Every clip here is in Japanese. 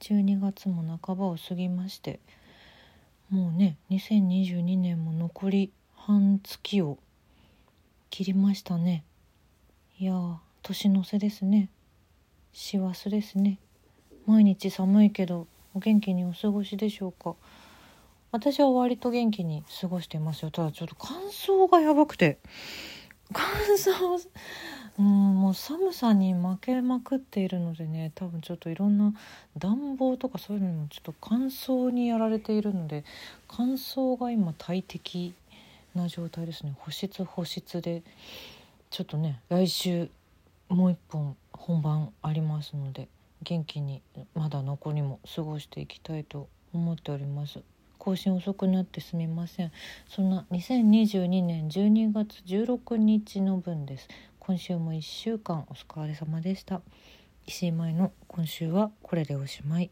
12月も半ばを過ぎましてもうね2022年も残り半月を切りましたね。いや年の瀬ですね。師走ですね。毎日寒いけどお元気にお過ごしでしょうか。私は割と元気に過ごしてますよ。ただちょっと乾燥がやばくて。乾燥うんもう寒さに負けまくっているのでね多分ちょっといろんな暖房とかそういうのもちょっと乾燥にやられているので乾燥が今大敵な状態ですね。保湿保湿でちょっとね来週もう一本本番ありますので元気にまだ残りも過ごしていきたいと思っております。更新遅くなってすみません。そんな2022年12月16日の分です。今週も1週間お疲れ様でした。石井舞の今週はこれでおしまい。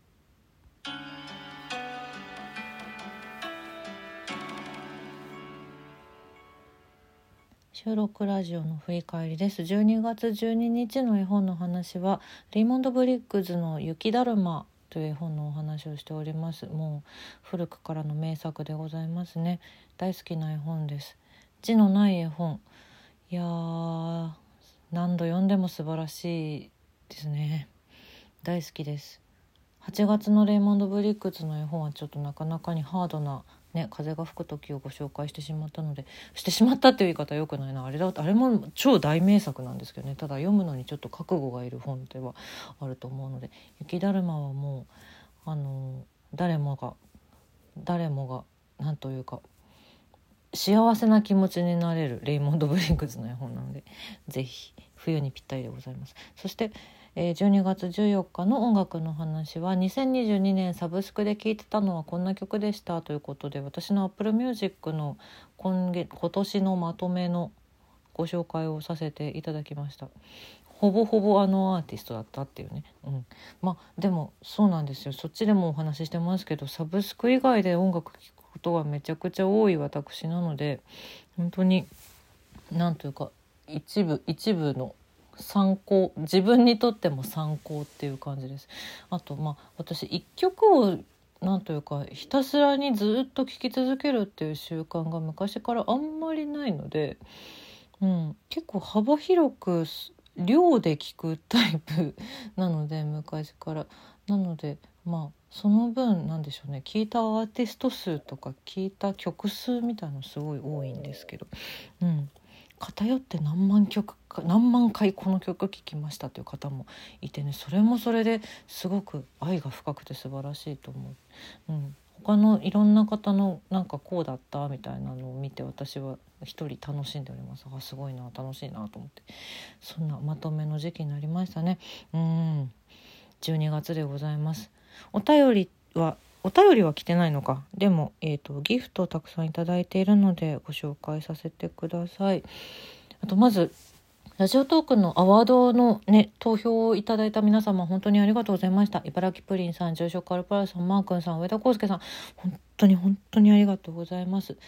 収録ラジオの振り返りです。12月12日の絵本の話はレイモンド・ブリッグズの雪だるまという絵本のお話をしております。もう古くからの名作でございますね。大好きな絵本です。字のない絵本。いやー何度読んでも素晴らしいですね。大好きです。8月のレイモンド・ブリックスの絵本はちょっとなかなかにハードなね風が吹く時をご紹介してしまったのでしてしまったっていう言い方はよくないな。あれだあれも超大名作なんですけどね。ただ読むのにちょっと覚悟がいる本ではあると思うので「雪だるま」はもうあの誰もが誰もが何というか幸せな気持ちになれるレイモンド・ブリンクズの絵本なので是非冬にぴったりでございます。そしてえー、12月14日の音楽の話は2022年サブスクで聴いてたのはこんな曲でしたということで私の Apple Music の今月今年のまとめのご紹介をさせていただきました。ほぼほぼあのアーティストだったっていうね、うん、まあでもそうなんですよそっちでもお話ししてますけどサブスク以外で音楽聴くことがめちゃくちゃ多い私なので本当に何というか一部一部の参考自分にとっても参考っていう感じです。あとまあ私一曲をなんというかひたすらにずっと聴き続けるっていう習慣が昔からあんまりないので、うん、結構幅広く量で聴くタイプなので昔からなのでまあその分なんでしょうね。聴いたアーティスト数とか聴いた曲数みたいのすごい多いんですけど、うん、偏って何万曲か何万回この曲聴きましたという方もいてね。それもそれですごく愛が深くて素晴らしいと思う。うん。他のいろんな方のなんかこうだったみたいなのを見て私は一人楽しんでおります。あすごいな楽しいなと思って。そんなまとめの時期になりましたね。うん。12月でございます。お便りはお便りは来てないのかでも、えーと、ギフトをたくさん頂いているのでご紹介させてください。あとまずラジオトークのアワードのね、投票をいただいた皆様、本当にありがとうございました。茨城プリンさん、住職アルパラさん、マー君さん、上田康介さん、本当に本当にありがとうございます。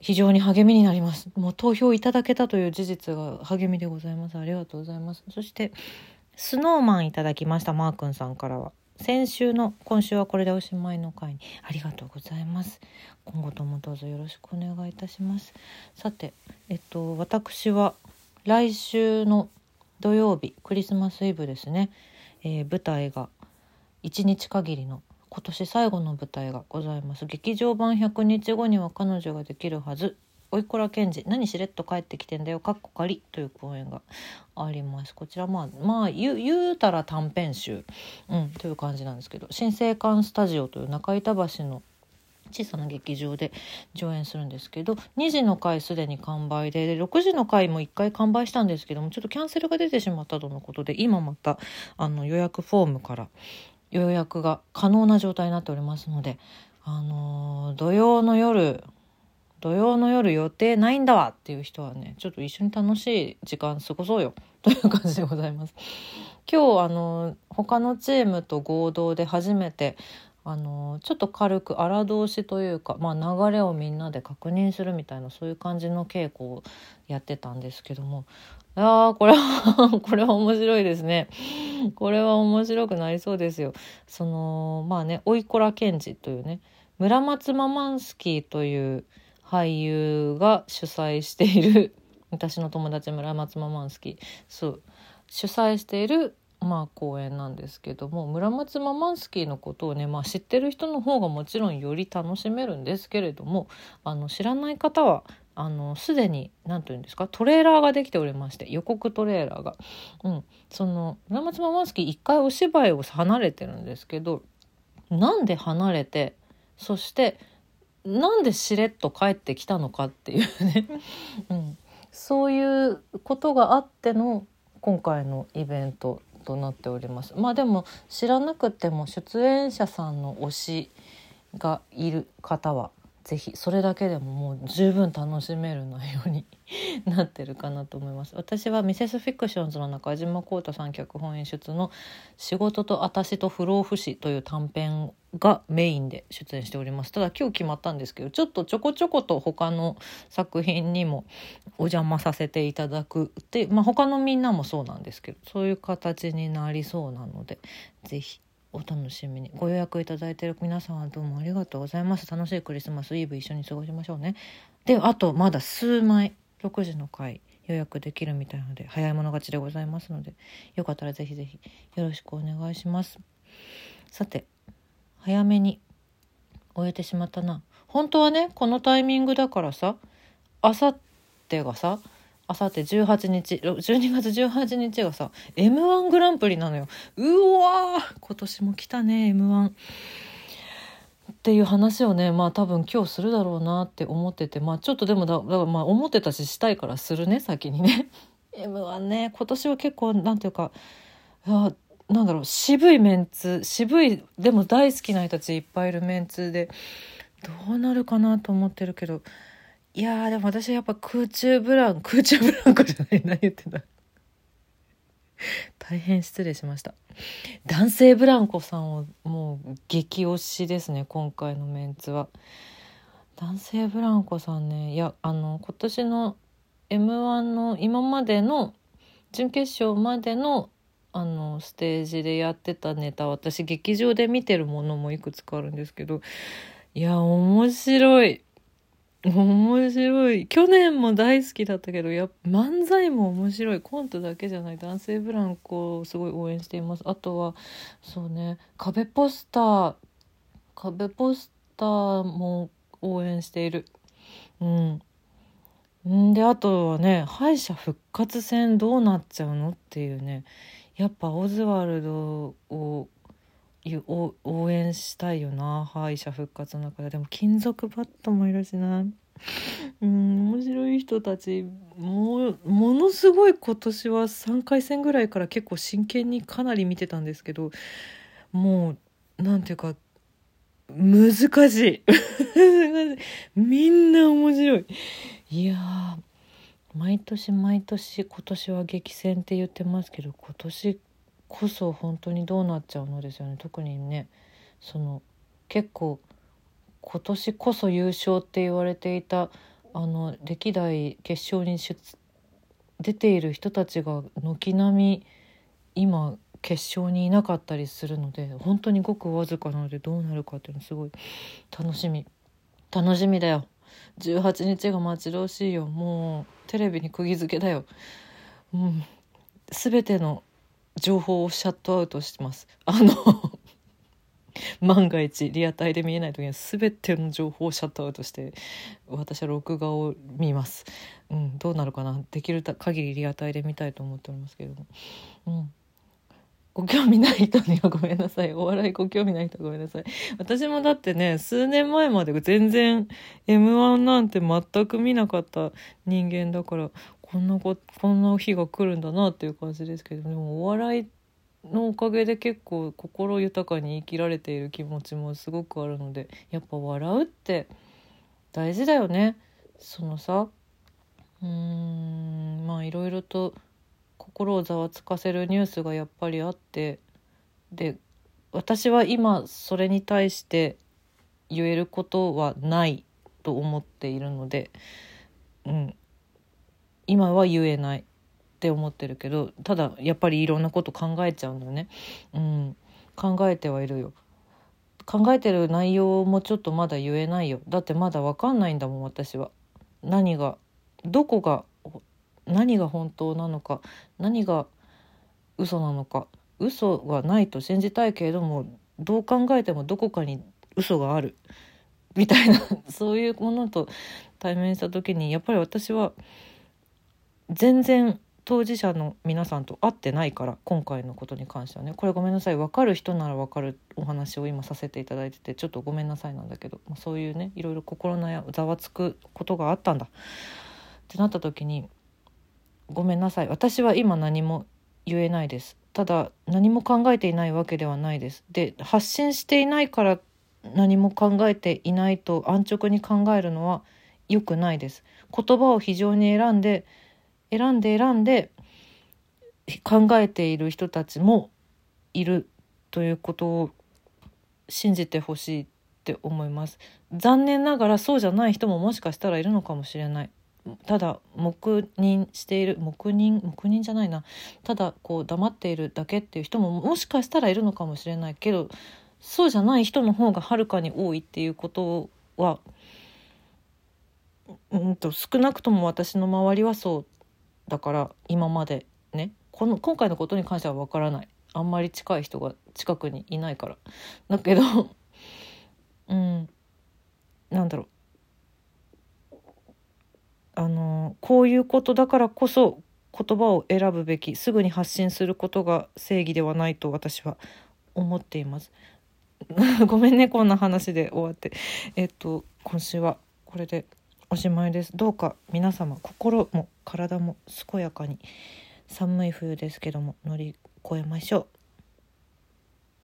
非常に励みになります。もう投票いただけたという事実が励みでございます。ありがとうございます。そして、スノーマンいただきました、マー君さんからは。先週の今週はこれでおしまいの回に。ありがとうございます。今後ともどうぞよろしくお願いいたします。さてえっと私は来週の土曜日クリスマスイブですね、えー、舞台が1日限りの今年最後の舞台がございます。劇場版100日後には彼女ができるはず。おいこら賢治何しれっと帰ってきてんだよかっこかりという公演があります。こちらまあまあ言うたら短編集、うん、という感じなんですけど新生館スタジオという中板橋の小さな劇場で上演するんですけど2時の回すでに完売でで6時の回も1回完売したんですけどもちょっとキャンセルが出てしまったとのことで今またあの予約フォームから予約が可能な状態になっておりますので、あのー、土曜の夜土曜の夜予定ないんだわっていう人はねちょっと一緒に楽しい時間過ごそうよ という感じでございます。今日あの他のチームと合同で初めてあのちょっと軽く荒通しというか、まあ、流れをみんなで確認するみたいなそういう感じの稽古をやってたんですけどもあこれは これは面白いですね。これは面白くなりそうですよ。そのまあねおいこら賢治というね村松ママンスキーという俳優が主催している 私の友達村松ママンスキーそう。主催しているまあ、公演なんですけども村松ママンスキーのことをね、まあ、知ってる人の方がもちろんより楽しめるんですけれどもあの知らない方はあのすでに何と言うんですかトレーラーができておりまして予告トレーラーが。うん、その村松ママンスキー一回お芝居を離れてるんですけどなんで離れてそしてなんでしれっと帰ってきたのかっていうね、うん、そういうことがあっての今回のイベントとなっております。まあでも知らなくても出演者さんの推しがいる方はぜひそれだけでももう十分楽しめる内容になってるかなと思います。私はミセスフィクションズの中島浩太さん脚本演出の仕事と私と不老不死という短編がメインで出演しております。ただ今日決まったんですけどちょっとちょこちょこと他の作品にもお邪魔させていただくで、まあ、他のみんなもそうなんですけどそういう形になりそうなので是非お楽しみに。ご予約いただいてる皆さんどうもありがとうございます。楽しいクリスマスイブ一緒に過ごしましょうね。であとまだ数枚6時の回予約できるみたいなので早い者勝ちでございますのでよかったらぜひぜひよろしくお願いします。さて早めに終えてしまったな。本当はねこのタイミングだからさあさってがさあさって18日12月18日がさ m 1グランプリなのよ。うわ今年も来たね m 1っていう話をねまあ多分今日するだろうなって思っててまあちょっとでもだだからまあ思ってたししたいからするね先にね。m 1ね今年は結構なんていうかいなんだろう渋いメンツ渋いでも大好きな人たちいっぱいいるメンツでどうなるかなと思ってるけどいやーでも私はやっぱ空中ブラン 空中ブランコじゃない何言ってんだ大変失礼しました。男性ブランコさんをもう激推しですね今回のメンツは。男性ブランコさんねいやあの今年の m 1の今までの準決勝までのあのステージでやってたネタ私劇場で見てるものもいくつかあるんですけどいや面白い。面白い。去年も大好きだったけどや漫才も面白い。コントだけじゃない男性ブランコをすごい応援しています。あとはそうね壁ポスター。壁ポスターも応援している。うん。であとはね敗者復活戦どうなっちゃうのっていうね。やっぱオズワルドを応援したいよな。敗者復活の中で。でも金属バットもいるしな。うん面白い人たち。もものすごい今年は3回戦ぐらいから結構真剣にかなり見てたんですけどもうなんていうか 難しい。みんな面白い。いや毎年毎年今年は激戦って言ってますけど今年こそ本当にどうなっちゃうのですよね。特にねその結構今年こそ優勝って言われていたあの歴代決勝に出出ている人たちが軒並み今決勝にいなかったりするので本当にごくわずかなのでどうなるかっていうのすごい楽しみ。楽しみだよ。18日が待ち遠しいよ。もうテレビに釘付けだよ。うん。全ての情報をシャットアウトしてます。あの 万が一リアタイで見えない時には全ての情報をシャットアウトして私は録画を見ます、うん、どうなるかな。できる限りリアタイで見たいと思っておりますけれども、うん、ご興味ない人にはごめんなさいお笑いご興味ない人はごめんなさい私もだってね数年前まで全然 m 1なんて全く見なかった人間だからこんなここんな日が来るんだなっていう感じですけどでもお笑いのおかげで結構心豊かに生きられている気持ちもすごくあるのでやっぱ笑うって大事だよね。そのさうーんまあいろいろと心をざわつかせるニュースがやっぱりあってで私は今それに対して言えることはないと思っているので、うん、今は言えないって思ってるけどただやっぱりいろんなこと考えちゃうんだよね。うん、考えてはいるよ。考えてる内容もちょっとまだ言えないよだってまだ分かんないんだもん私は何がどこが何が本当なのか何が嘘なのか嘘はないと信じたいけれどもどう考えてもどこかに嘘があるみたいな そういうものと対面した時にやっぱり私は全然当事者の皆さんと会ってないから今回のことに関してはね。これごめんなさい。分かる人なら分かるお話を今させていただいててちょっとごめんなさいなんだけど、まあ、そういうねいろいろ心のやざわつくことがあったんだ。ってなった時にごめんなさい。私は今何も言えないです。ただ何も考えていないわけではないです。で発信していないから何も考えていないと安直に考えるのは良くないです。言葉を非常に選んで選んで選んで考えている人たちもいるということを信じてほしいって思います。残念ながらそうじゃない人ももしかしたらいるのかもしれない。ただ黙認している黙認黙認じゃないな。ただこう黙っているだけっていう人ももしかしたらいるのかもしれないけどそうじゃない人の方がはるかに多いっていうことはうんと少なくとも私の周りはそうだから今までね。この今回のことに関しては分からない。あんまり近い人が近くにいないから。だけどうんなんだろう。あのこういうことだからこそ言葉を選ぶべきすぐに発信することが正義ではないと私は思っています。ごめんねこんな話で終わって。えっと今週はこれでおしまいです。どうか皆様心も体も健やかに寒い冬ですけども乗り越えましょう。